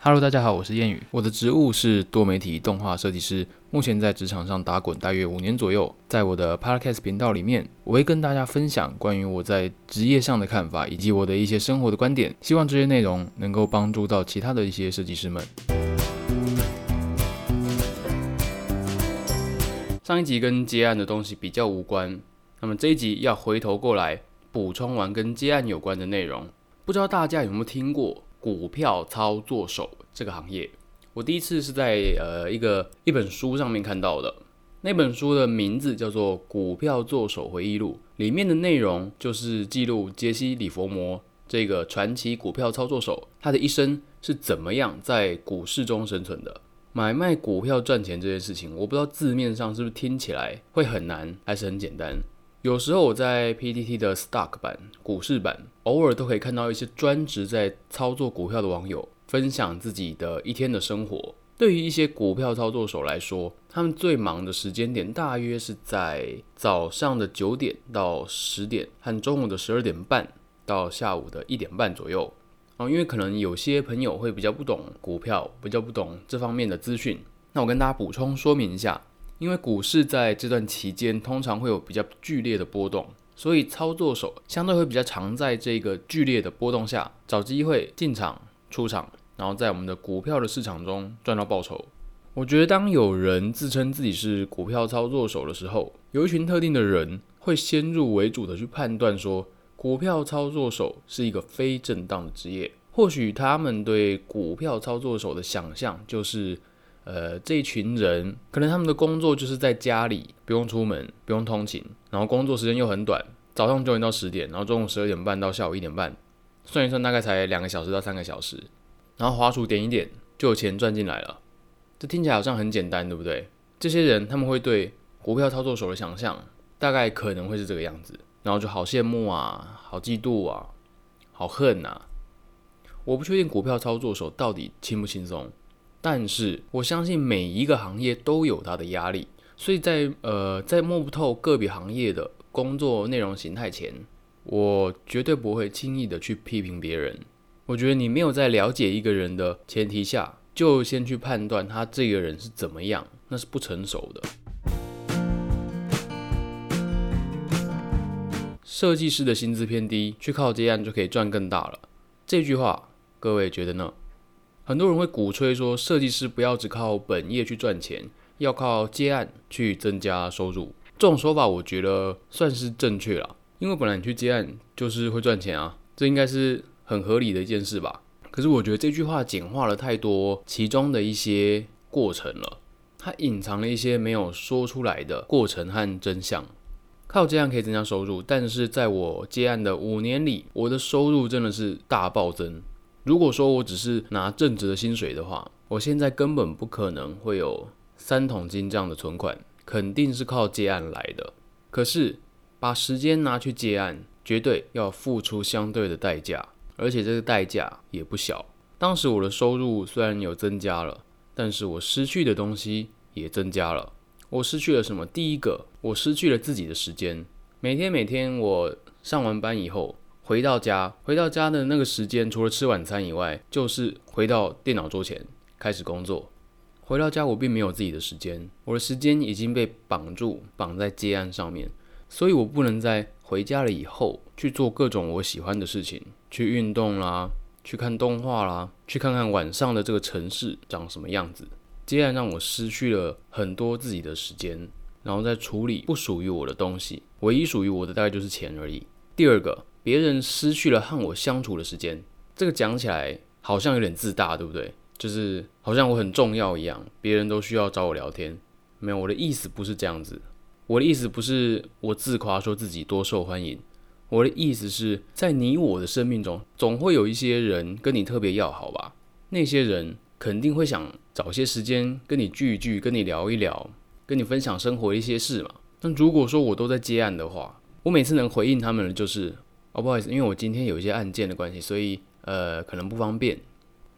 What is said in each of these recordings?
Hello，大家好，我是谚语。我的职务是多媒体动画设计师，目前在职场上打滚大约五年左右。在我的 Podcast 频道里面，我会跟大家分享关于我在职业上的看法，以及我的一些生活的观点。希望这些内容能够帮助到其他的一些设计师们。上一集跟接案的东西比较无关，那么这一集要回头过来补充完跟接案有关的内容。不知道大家有没有听过？股票操作手这个行业，我第一次是在呃一个一本书上面看到的。那本书的名字叫做《股票作手回忆录》，里面的内容就是记录杰西·里佛摩这个传奇股票操作手，他的一生是怎么样在股市中生存的。买卖股票赚钱这件事情，我不知道字面上是不是听起来会很难，还是很简单。有时候我在 PTT 的 Stock 版、股市版，偶尔都可以看到一些专职在操作股票的网友分享自己的一天的生活。对于一些股票操作手来说，他们最忙的时间点大约是在早上的九点到十点，和中午的十二点半到下午的一点半左右。哦，因为可能有些朋友会比较不懂股票，比较不懂这方面的资讯，那我跟大家补充说明一下。因为股市在这段期间通常会有比较剧烈的波动，所以操作手相对会比较常在这个剧烈的波动下找机会进场出场，然后在我们的股票的市场中赚到报酬。我觉得当有人自称自己是股票操作手的时候，有一群特定的人会先入为主的去判断说，股票操作手是一个非正当的职业。或许他们对股票操作手的想象就是。呃，这一群人可能他们的工作就是在家里，不用出门，不用通勤，然后工作时间又很短，早上九点到十点，然后中午十二点半到下午一点半，算一算大概才两个小时到三个小时，然后滑鼠点一点就有钱赚进来了。这听起来好像很简单，对不对？这些人他们会对股票操作手的想象大概可能会是这个样子，然后就好羡慕啊，好嫉妒啊，好恨呐。我不确定股票操作手到底轻不轻松。但是我相信每一个行业都有它的压力，所以在呃在摸不透个别行业的工作内容形态前，我绝对不会轻易的去批评别人。我觉得你没有在了解一个人的前提下，就先去判断他这个人是怎么样，那是不成熟的。设计师的薪资偏低，去靠接案就可以赚更大了。这句话，各位觉得呢？很多人会鼓吹说，设计师不要只靠本业去赚钱，要靠接案去增加收入。这种说法我觉得算是正确了，因为本来你去接案就是会赚钱啊，这应该是很合理的一件事吧。可是我觉得这句话简化了太多其中的一些过程了，它隐藏了一些没有说出来的过程和真相。靠接案可以增加收入，但是在我接案的五年里，我的收入真的是大暴增。如果说我只是拿正职的薪水的话，我现在根本不可能会有三桶金这样的存款，肯定是靠接案来的。可是把时间拿去接案，绝对要付出相对的代价，而且这个代价也不小。当时我的收入虽然有增加了，但是我失去的东西也增加了。我失去了什么？第一个，我失去了自己的时间。每天每天我上完班以后。回到家，回到家的那个时间，除了吃晚餐以外，就是回到电脑桌前开始工作。回到家，我并没有自己的时间，我的时间已经被绑住，绑在接案上面，所以我不能在回家了以后去做各种我喜欢的事情，去运动啦，去看动画啦，去看看晚上的这个城市长什么样子。接案让我失去了很多自己的时间，然后再处理不属于我的东西，唯一属于我的大概就是钱而已。第二个。别人失去了和我相处的时间，这个讲起来好像有点自大，对不对？就是好像我很重要一样，别人都需要找我聊天。没有，我的意思不是这样子。我的意思不是我自夸说自己多受欢迎。我的意思是在你我的生命中，总会有一些人跟你特别要好吧？那些人肯定会想找些时间跟你聚一聚，跟你聊一聊，跟你分享生活一些事嘛。但如果说我都在接案的话，我每次能回应他们的就是。哦，不好意思，因为我今天有一些案件的关系，所以呃，可能不方便。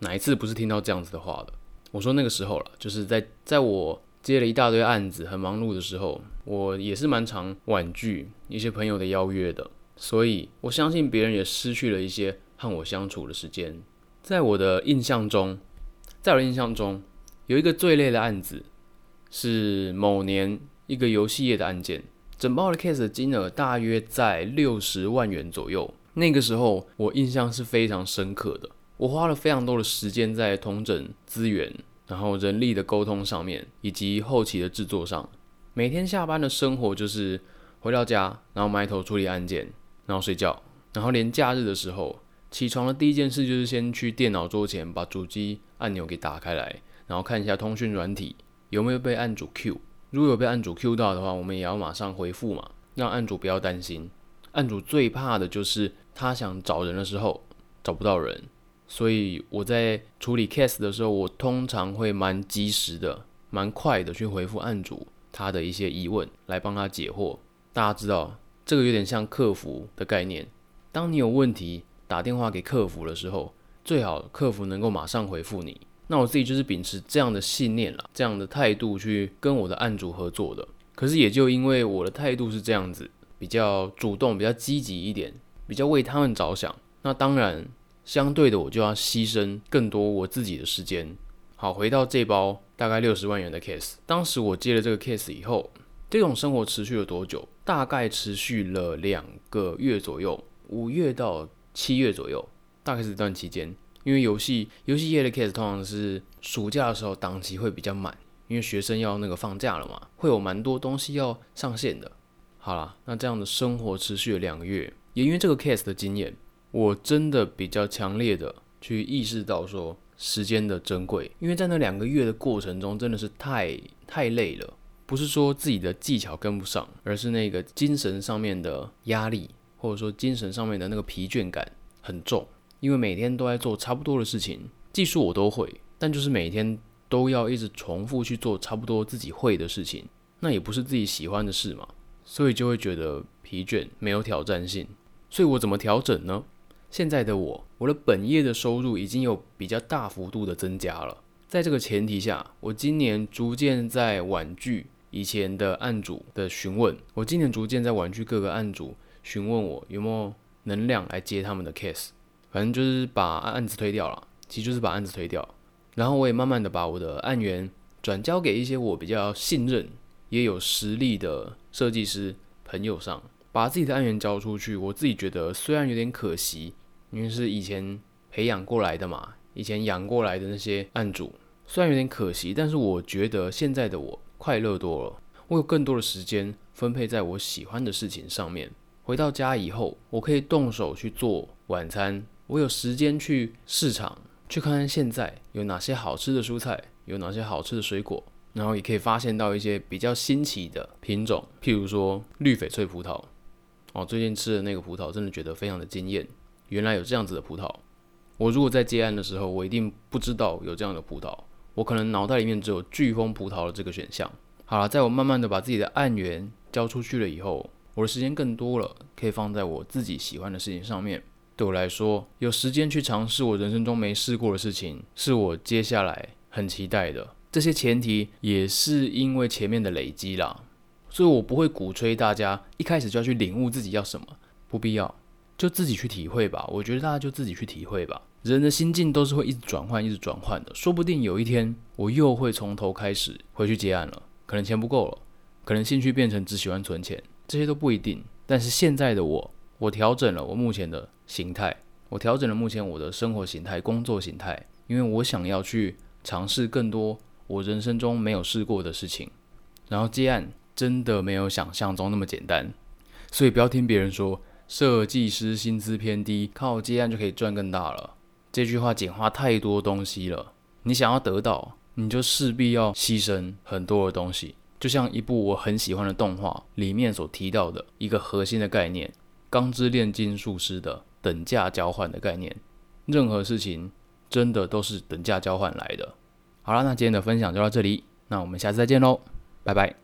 哪一次不是听到这样子的话的？我说那个时候了，就是在在我接了一大堆案子，很忙碌的时候，我也是蛮常婉拒一些朋友的邀约的。所以我相信别人也失去了一些和我相处的时间。在我的印象中，在我的印象中，有一个最累的案子是某年一个游戏业的案件，整包的 case 的金额大约在六十万元左右。那个时候我印象是非常深刻的，我花了非常多的时间在同整资源，然后人力的沟通上面，以及后期的制作上。每天下班的生活就是回到家，然后埋头处理案件，然后睡觉，然后连假日的时候，起床的第一件事就是先去电脑桌前把主机按钮给打开来，然后看一下通讯软体有没有被案主 Q。如果有被案主 Q 到的话，我们也要马上回复嘛，让案主不要担心。案主最怕的就是他想找人的时候找不到人，所以我在处理 case 的时候，我通常会蛮及时的、蛮快的去回复案主他的一些疑问，来帮他解惑。大家知道这个有点像客服的概念，当你有问题打电话给客服的时候，最好客服能够马上回复你。那我自己就是秉持这样的信念啦，这样的态度去跟我的案主合作的。可是也就因为我的态度是这样子。比较主动、比较积极一点，比较为他们着想。那当然，相对的，我就要牺牲更多我自己的时间。好，回到这包大概六十万元的 case，当时我接了这个 case 以后，这种生活持续了多久？大概持续了两个月左右，五月到七月左右，大概是这段期间。因为游戏游戏业的 case 通常是暑假的时候档期会比较满，因为学生要那个放假了嘛，会有蛮多东西要上线的。好了，那这样的生活持续了两个月，也因为这个 case 的经验，我真的比较强烈的去意识到说时间的珍贵。因为在那两个月的过程中，真的是太太累了，不是说自己的技巧跟不上，而是那个精神上面的压力，或者说精神上面的那个疲倦感很重。因为每天都在做差不多的事情，技术我都会，但就是每天都要一直重复去做差不多自己会的事情，那也不是自己喜欢的事嘛。所以就会觉得疲倦，没有挑战性。所以我怎么调整呢？现在的我，我的本业的收入已经有比较大幅度的增加了。在这个前提下，我今年逐渐在婉拒以前的案主的询问。我今年逐渐在婉拒各个案主询问我有没有能量来接他们的 case。反正就是把案子推掉了，其实就是把案子推掉。然后我也慢慢的把我的案源转交给一些我比较信任。也有实力的设计师朋友上，把自己的案源交出去，我自己觉得虽然有点可惜，因为是以前培养过来的嘛，以前养过来的那些案主，虽然有点可惜，但是我觉得现在的我快乐多了，我有更多的时间分配在我喜欢的事情上面。回到家以后，我可以动手去做晚餐，我有时间去市场去看看现在有哪些好吃的蔬菜，有哪些好吃的水果。然后也可以发现到一些比较新奇的品种，譬如说绿翡翠葡萄。哦，最近吃的那个葡萄真的觉得非常的惊艳。原来有这样子的葡萄，我如果在接案的时候，我一定不知道有这样的葡萄。我可能脑袋里面只有飓风葡萄的这个选项。好了，在我慢慢的把自己的案源交出去了以后，我的时间更多了，可以放在我自己喜欢的事情上面。对我来说，有时间去尝试我人生中没试过的事情，是我接下来很期待的。这些前提也是因为前面的累积啦，所以我不会鼓吹大家一开始就要去领悟自己要什么，不必要，就自己去体会吧。我觉得大家就自己去体会吧。人的心境都是会一直转换，一直转换的。说不定有一天我又会从头开始回去结案了，可能钱不够了，可能兴趣变成只喜欢存钱，这些都不一定。但是现在的我，我调整了我目前的形态，我调整了目前我的生活形态、工作形态，因为我想要去尝试更多。我人生中没有试过的事情，然后接案真的没有想象中那么简单，所以不要听别人说设计师薪资偏低，靠接案就可以赚更大了。这句话简化太多东西了。你想要得到，你就势必要牺牲很多的东西。就像一部我很喜欢的动画里面所提到的一个核心的概念《钢之炼金术师》的等价交换的概念。任何事情真的都是等价交换来的。好了，那今天的分享就到这里，那我们下次再见喽，拜拜。